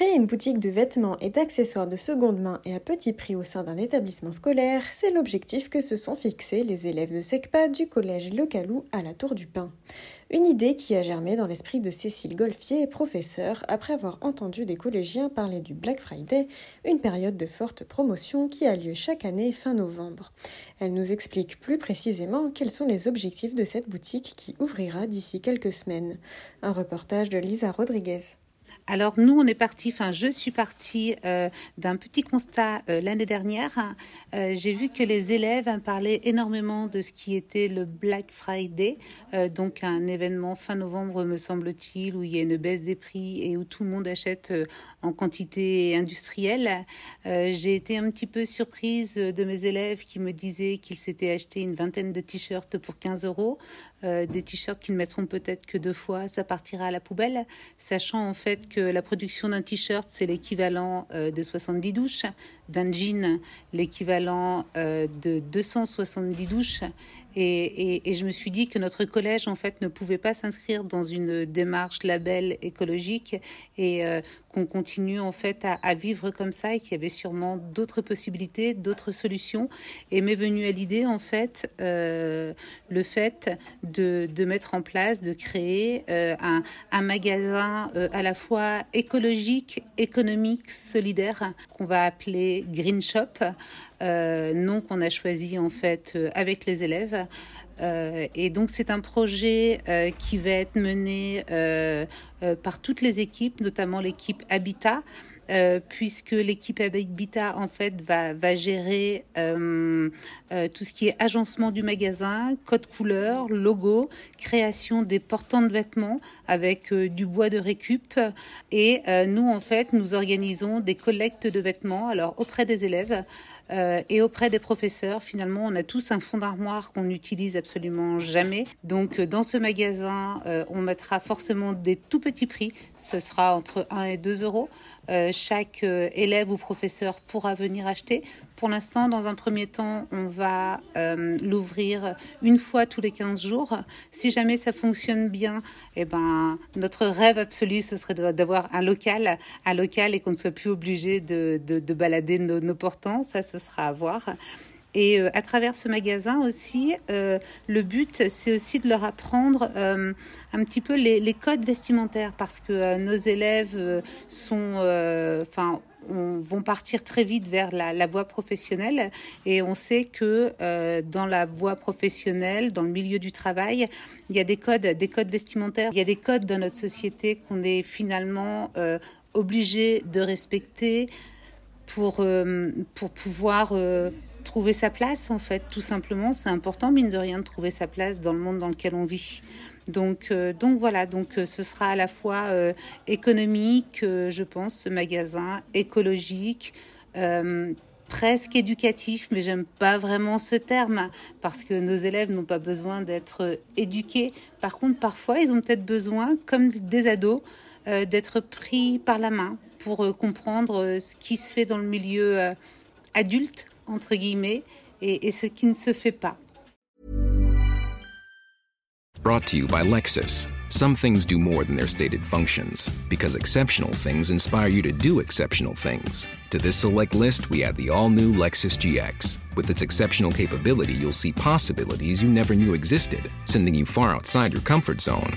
Créer une boutique de vêtements et d'accessoires de seconde main et à petit prix au sein d'un établissement scolaire, c'est l'objectif que se sont fixés les élèves de SECPA du collège Le Calou à la Tour du Pin. Une idée qui a germé dans l'esprit de Cécile Golfier, professeure, après avoir entendu des collégiens parler du Black Friday, une période de forte promotion qui a lieu chaque année fin novembre. Elle nous explique plus précisément quels sont les objectifs de cette boutique qui ouvrira d'ici quelques semaines. Un reportage de Lisa Rodriguez. Alors nous, on est parti, enfin je suis partie euh, d'un petit constat euh, l'année dernière. Euh, j'ai vu que les élèves parlaient énormément de ce qui était le Black Friday, donc un événement fin novembre me semble-t-il, où il y a une baisse des prix et où tout le monde achète en quantité industrielle. J'ai été un petit peu surprise de mes élèves qui me disaient qu'ils s'étaient acheté une vingtaine de t-shirts pour 15 euros. Des t-shirts qu'ils ne mettront peut-être que deux fois, ça partira à la poubelle, sachant en fait que la production d'un t-shirt, c'est l'équivalent euh, de 70 douches, d'un jean, l'équivalent euh, de 270 douches. Et, je me suis dit que notre collège, en fait, ne pouvait pas s'inscrire dans une démarche label écologique et euh, qu'on continue, en fait, à, vivre comme ça et qu'il y avait sûrement d'autres possibilités, d'autres solutions. Et m'est venu à l'idée, en fait, euh, le fait de, mettre en place, de créer un, un, magasin à la fois écologique, économique, solidaire, qu'on va appeler Green Shop, euh, nom qu'on a choisi en fait euh, avec les élèves. Euh, et donc c'est un projet qui va être mené par toutes les équipes, notamment l'équipe Habitat. puisque l'équipe Habitat en fait va, va gérer tout ce qui est agencement du magasin, code couleur, logo, création des portants de vêtements avec du bois de récup et nous en fait nous organisons des collectes de vêtements alors auprès des élèves euh, et auprès des professeurs, finalement, on a tous un fond d'armoire qu'on n'utilise absolument jamais. Donc, euh, dans ce magasin, euh, on mettra forcément des tout petits prix. Ce sera entre 1 et 2 euros. chaque élève ou professeur pourra venir acheter. Pour l'instant, dans un premier temps, on va l'ouvrir une fois tous les 15 jours. Si jamais ça fonctionne bien, eh ben, notre rêve absolu, ce serait d'avoir un local, un local et qu'on ne soit plus obligé de, de, balader nos portants. Ça, ce sera à voir. Et euh, à travers ce magasin aussi, euh, le but, c'est aussi de leur apprendre euh, un petit peu les, codes vestimentaires. Parce que nos élèves sont, enfin, vont partir très vite vers la, voie professionnelle. Et on sait que dans la voie professionnelle, dans le milieu du travail, il y a des codes, des codes vestimentaires, il y a des codes dans notre société qu'on est finalement obligé de respecter pour, pour pouvoir trouver sa place, en fait, tout simplement. C'est important, mine de rien, de trouver sa place dans le monde dans lequel on vit. Donc, euh, donc voilà, donc ce sera à la fois économique, je pense, ce magasin, écologique, presque éducatif, mais j'aime pas vraiment ce terme parce que nos élèves n'ont pas besoin d'être éduqués. Par contre, parfois, ils ont peut-être besoin, comme des ados, d'être pris par la main pour euh, comprendre euh, ce qui se fait dans le milieu euh, adulte, entre guillemets, et, et ce qui ne se fait pas. Brought to you by Lexus. Some things do more than their stated functions, because exceptional things inspire you to do exceptional things. To this select list, we add the all new Lexus GX. With its exceptional capability, you'll see possibilities you never knew existed, sending you far outside your comfort zone.